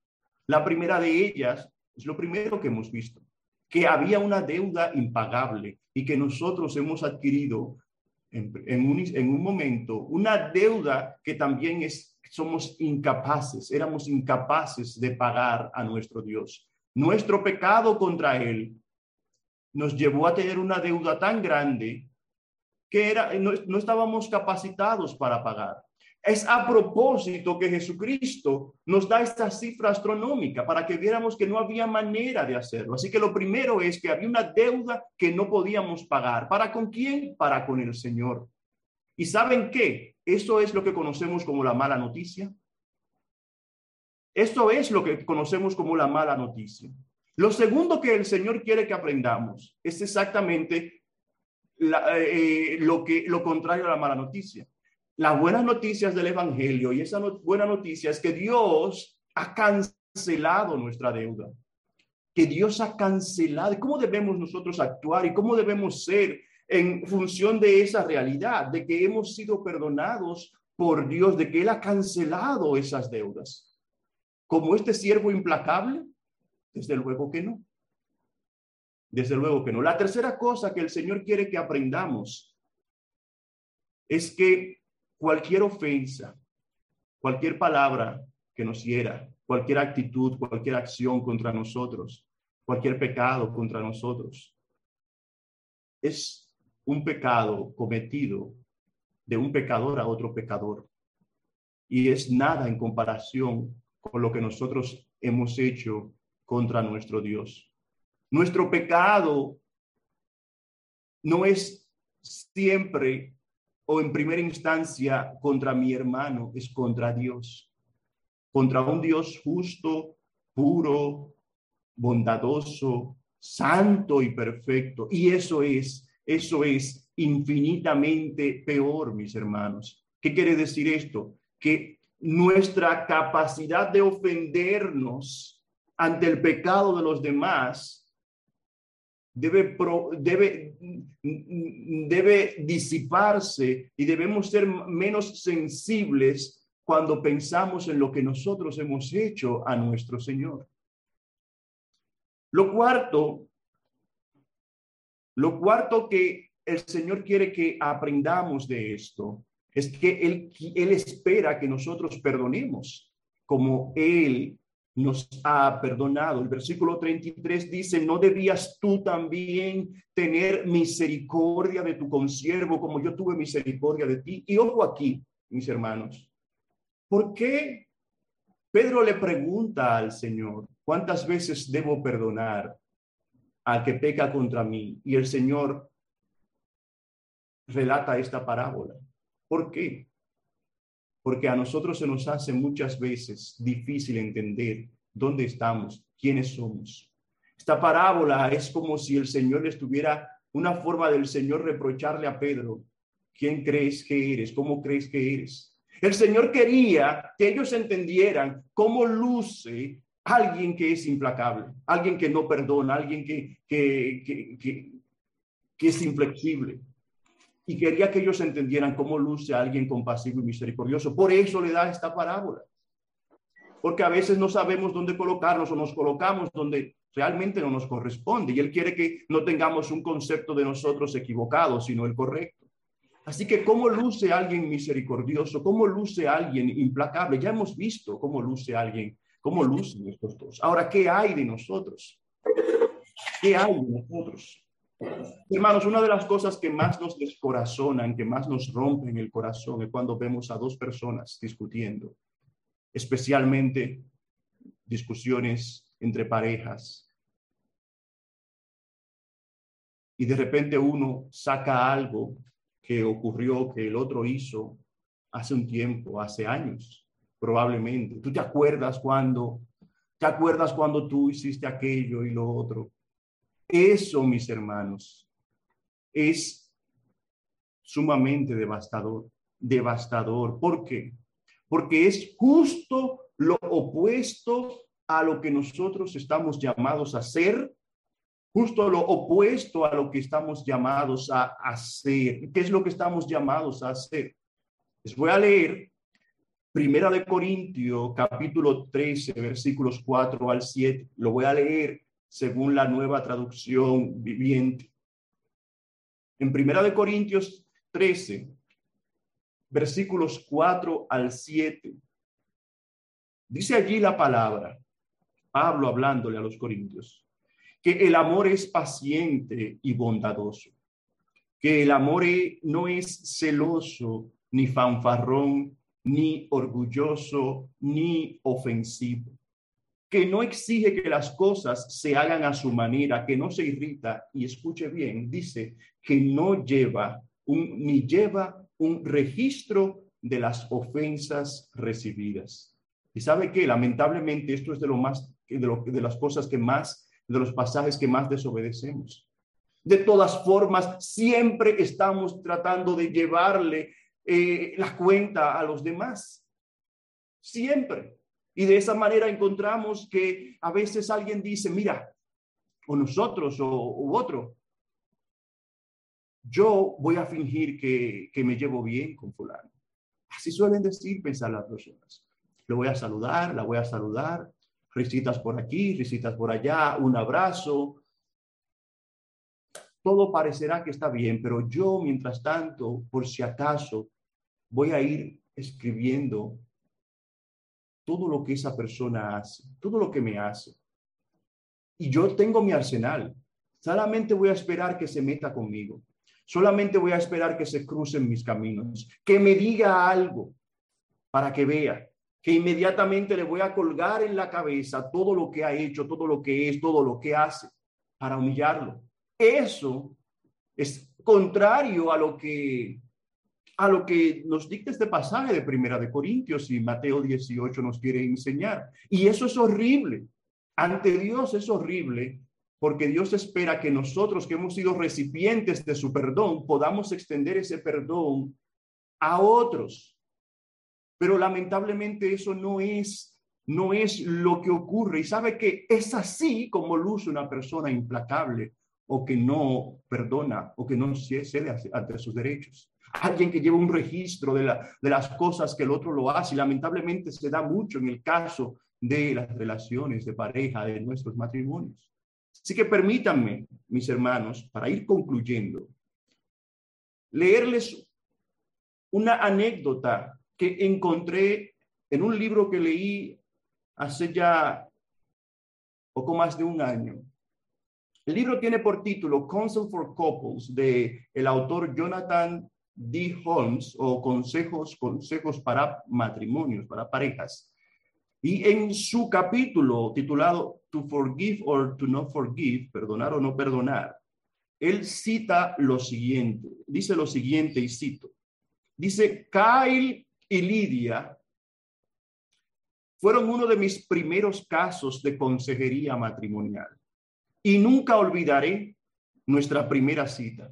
La primera de ellas es lo primero que hemos visto, que había una deuda impagable y que nosotros hemos adquirido en, un, en un momento una deuda que también es, somos incapaces, éramos incapaces de pagar a nuestro Dios. Nuestro pecado contra Él nos llevó a tener una deuda tan grande que era, no, no estábamos capacitados para pagar. Es a propósito que Jesucristo nos da esta cifra astronómica para que viéramos que no había manera de hacerlo. Así que lo primero es que había una deuda que no podíamos pagar. ¿Para con quién? Para con el Señor. ¿Y saben qué? Eso es lo que conocemos como la mala noticia. Esto es lo que conocemos como la mala noticia. Lo segundo que el Señor quiere que aprendamos es exactamente eh, lo, que, lo contrario a la mala noticia las buenas noticias del Evangelio y esa buena noticia es que Dios ha cancelado nuestra deuda, que Dios ha cancelado. ¿Cómo debemos nosotros actuar y cómo debemos ser en función de esa realidad, de que hemos sido perdonados por Dios, de que Él ha cancelado esas deudas? Como este siervo implacable? Desde luego que no. Desde luego que no. La tercera cosa que el Señor quiere que aprendamos es que cualquier ofensa, cualquier palabra que nos hiera, cualquier actitud, cualquier acción contra nosotros, cualquier pecado contra nosotros, es un pecado cometido de un pecador a otro pecador. Y es nada en comparación con lo que nosotros hemos hecho contra nuestro Dios. Nuestro pecado no es siempre o en primera instancia contra mi hermano, es contra Dios, contra un Dios justo, puro, bondadoso, santo y perfecto. Y eso es, eso es infinitamente peor, mis hermanos. ¿Qué quiere decir esto? Que nuestra capacidad de ofendernos ante el pecado de los demás debe, debe, debe disiparse y debemos ser menos sensibles cuando pensamos en lo que nosotros hemos hecho a nuestro Señor. Lo cuarto, lo cuarto que el Señor quiere que aprendamos de esto es que Él, él espera que nosotros perdonemos como Él nos ha perdonado. El versículo 33 dice, ¿no debías tú también tener misericordia de tu consiervo como yo tuve misericordia de ti? Y ojo aquí, mis hermanos, ¿por qué Pedro le pregunta al Señor, ¿cuántas veces debo perdonar al que peca contra mí? Y el Señor relata esta parábola. ¿Por qué? porque a nosotros se nos hace muchas veces difícil entender dónde estamos, quiénes somos. Esta parábola es como si el Señor estuviera, una forma del Señor reprocharle a Pedro, ¿quién crees que eres? ¿Cómo crees que eres? El Señor quería que ellos entendieran cómo luce alguien que es implacable, alguien que no perdona, alguien que, que, que es inflexible y quería que ellos entendieran cómo luce alguien compasivo y misericordioso. Por eso le da esta parábola. Porque a veces no sabemos dónde colocarnos o nos colocamos donde realmente no nos corresponde. Y Él quiere que no tengamos un concepto de nosotros equivocado, sino el correcto. Así que cómo luce alguien misericordioso, cómo luce alguien implacable. Ya hemos visto cómo luce alguien, cómo lucen estos dos. Ahora, ¿qué hay de nosotros? ¿Qué hay de nosotros? Hermanos, una de las cosas que más nos descorazonan, que más nos rompen el corazón es cuando vemos a dos personas discutiendo, especialmente discusiones entre parejas. Y de repente uno saca algo que ocurrió, que el otro hizo hace un tiempo, hace años, probablemente. ¿Tú te acuerdas cuando, te acuerdas cuando tú hiciste aquello y lo otro? Eso, mis hermanos, es sumamente devastador, devastador. ¿Por qué? Porque es justo lo opuesto a lo que nosotros estamos llamados a hacer, justo lo opuesto a lo que estamos llamados a hacer. ¿Qué es lo que estamos llamados a hacer? Les voy a leer Primera de Corintio, capítulo 13, versículos 4 al 7. Lo voy a leer según la nueva traducción viviente. En Primera de Corintios 13, versículos 4 al 7, dice allí la palabra, Pablo hablándole a los corintios, que el amor es paciente y bondadoso, que el amor no es celoso, ni fanfarrón, ni orgulloso, ni ofensivo que no exige que las cosas se hagan a su manera, que no se irrita, y escuche bien, dice que no lleva ni lleva un registro de las ofensas recibidas. Y sabe que lamentablemente esto es de lo más, de, de las cosas que más, de los pasajes que más desobedecemos. De todas formas, siempre estamos tratando de llevarle eh, la cuenta a los demás. Siempre. Y de esa manera encontramos que a veces alguien dice, mira, o nosotros o u otro, yo voy a fingir que, que me llevo bien con fulano. Así suelen decir, pensar las personas. lo voy a saludar, la voy a saludar, risitas por aquí, risitas por allá, un abrazo. Todo parecerá que está bien, pero yo, mientras tanto, por si acaso, voy a ir escribiendo todo lo que esa persona hace, todo lo que me hace. Y yo tengo mi arsenal. Solamente voy a esperar que se meta conmigo. Solamente voy a esperar que se crucen mis caminos, que me diga algo para que vea que inmediatamente le voy a colgar en la cabeza todo lo que ha hecho, todo lo que es, todo lo que hace, para humillarlo. Eso es contrario a lo que a lo que nos dicta este pasaje de Primera de Corintios y Mateo 18 nos quiere enseñar. Y eso es horrible. Ante Dios es horrible porque Dios espera que nosotros que hemos sido recipientes de su perdón podamos extender ese perdón a otros. Pero lamentablemente eso no es no es lo que ocurre y sabe que es así como luce una persona implacable o que no perdona o que no cede ante sus derechos. Alguien que lleva un registro de, la, de las cosas que el otro lo hace y lamentablemente se da mucho en el caso de las relaciones de pareja, de nuestros matrimonios. Así que permítanme, mis hermanos, para ir concluyendo, leerles una anécdota que encontré en un libro que leí hace ya poco más de un año. El libro tiene por título Counsel for Couples de el autor Jonathan D. Holmes o Consejos, Consejos para Matrimonios, para parejas. Y en su capítulo titulado To Forgive or to Not Forgive, perdonar o no perdonar, él cita lo siguiente, dice lo siguiente y cito. Dice, Kyle y Lidia fueron uno de mis primeros casos de consejería matrimonial. Y nunca olvidaré nuestra primera cita.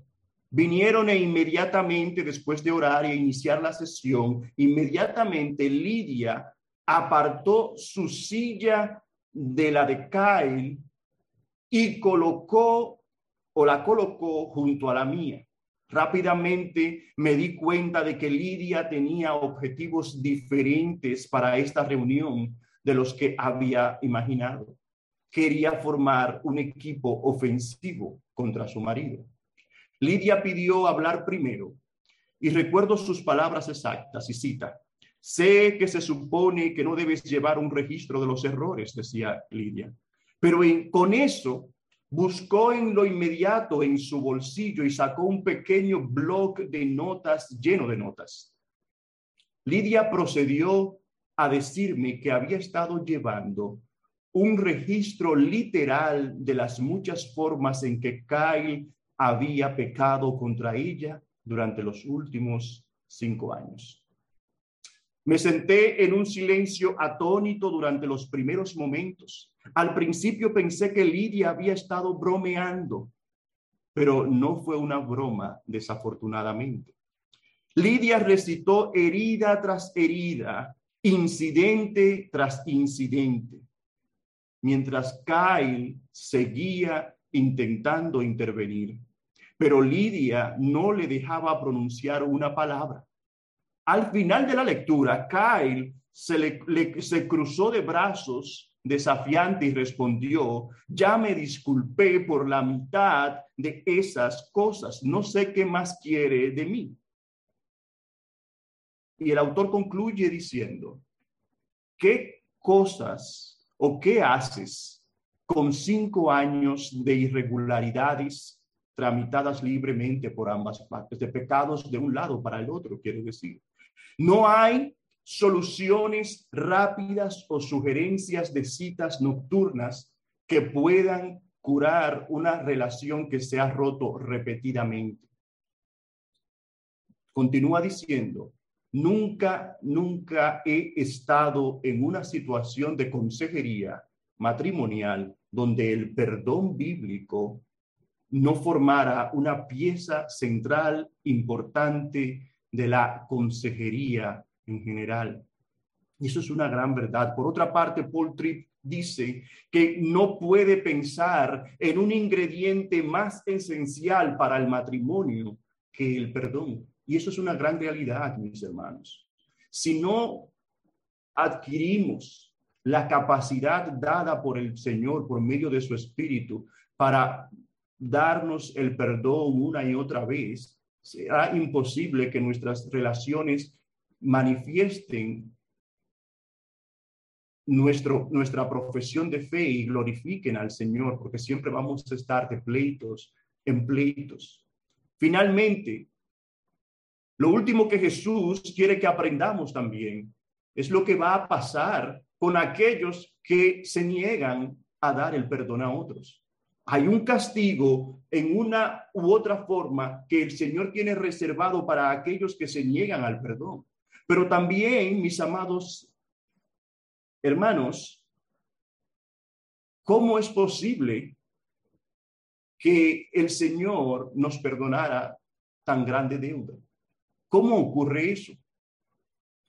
Vinieron e inmediatamente después de orar e iniciar la sesión, inmediatamente Lidia apartó su silla de la de Kyle y colocó o la colocó junto a la mía. Rápidamente me di cuenta de que Lidia tenía objetivos diferentes para esta reunión de los que había imaginado. Quería formar un equipo ofensivo contra su marido. Lidia pidió hablar primero y recuerdo sus palabras exactas y cita, Sé que se supone que no debes llevar un registro de los errores, decía Lidia, pero con eso buscó en lo inmediato en su bolsillo y sacó un pequeño bloc de notas lleno de notas. Lidia procedió a decirme que había estado llevando un registro literal de las muchas formas en que Kyle había pecado contra ella durante los últimos cinco años. Me senté en un silencio atónito durante los primeros momentos. Al principio pensé que Lidia había estado bromeando, pero no fue una broma, desafortunadamente. Lidia recitó herida tras herida, incidente tras incidente, mientras Kyle seguía intentando intervenir. Pero Lidia no le dejaba pronunciar una palabra. Al final de la lectura, Kyle se, se cruzó de brazos desafiante y respondió, ya me disculpé por la mitad de esas cosas, no sé qué más quiere de mí. Y el autor concluye diciendo, ¿qué cosas o qué haces con cinco años de irregularidades tramitadas libremente por ambas partes, de pecados de un lado para el otro, quiero decir? No hay soluciones rápidas o sugerencias de citas nocturnas que puedan curar una relación que se ha roto repetidamente. Continúa diciendo, nunca, nunca he estado en una situación de consejería matrimonial donde el perdón bíblico no formara una pieza central importante de la consejería en general. Y eso es una gran verdad. Por otra parte, Paul Tripp dice que no puede pensar en un ingrediente más esencial para el matrimonio que el perdón. Y eso es una gran realidad, mis hermanos. Si no adquirimos la capacidad dada por el Señor por medio de su Espíritu para darnos el perdón una y otra vez, será imposible que nuestras relaciones manifiesten nuestro, nuestra profesión de fe y glorifiquen al Señor, porque siempre vamos a estar de pleitos en pleitos. Finalmente, lo último que Jesús quiere que aprendamos también es lo que va a pasar con aquellos que se niegan a dar el perdón a otros. Hay un castigo en una u otra forma que el Señor tiene reservado para aquellos que se niegan al perdón. Pero también, mis amados hermanos, ¿cómo es posible que el Señor nos perdonara tan grande deuda? ¿Cómo ocurre eso?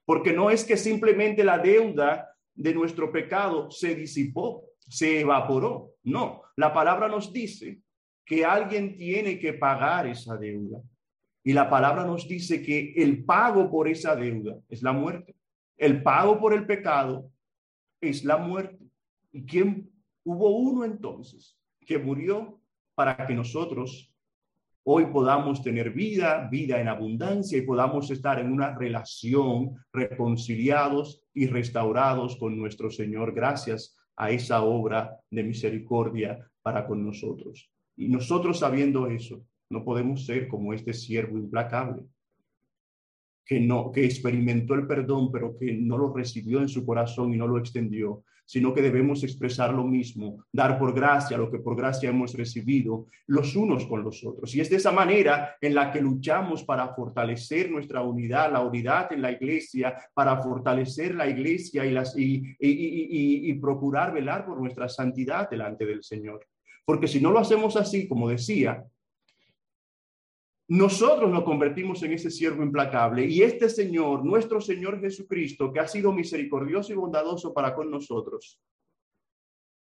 Porque no es que simplemente la deuda de nuestro pecado se disipó, se evaporó. No, la palabra nos dice que alguien tiene que pagar esa deuda. Y la palabra nos dice que el pago por esa deuda es la muerte. El pago por el pecado es la muerte. ¿Y quién? Hubo uno entonces que murió para que nosotros hoy podamos tener vida, vida en abundancia y podamos estar en una relación reconciliados y restaurados con nuestro Señor gracias a esa obra de misericordia para con nosotros. Y nosotros sabiendo eso, no podemos ser como este siervo implacable que no que experimentó el perdón, pero que no lo recibió en su corazón y no lo extendió, sino que debemos expresar lo mismo, dar por gracia lo que por gracia hemos recibido los unos con los otros. Y es de esa manera en la que luchamos para fortalecer nuestra unidad, la unidad en la iglesia, para fortalecer la iglesia y, las, y, y, y procurar velar por nuestra santidad delante del Señor. Porque si no lo hacemos así, como decía, nosotros nos convertimos en ese siervo implacable y este Señor, nuestro Señor Jesucristo, que ha sido misericordioso y bondadoso para con nosotros,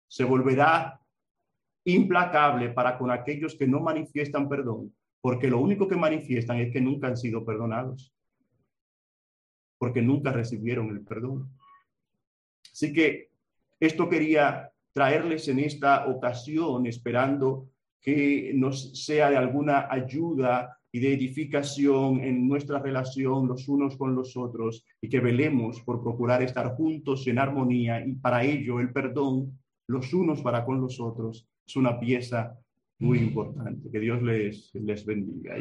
se volverá implacable para con aquellos que no manifiestan perdón, porque lo único que manifiestan es que nunca han sido perdonados, porque nunca recibieron el perdón. Así que esto quería traerles en esta ocasión, esperando que nos sea de alguna ayuda y de edificación en nuestra relación los unos con los otros y que velemos por procurar estar juntos en armonía y para ello el perdón los unos para con los otros es una pieza muy importante. Que Dios les, les bendiga.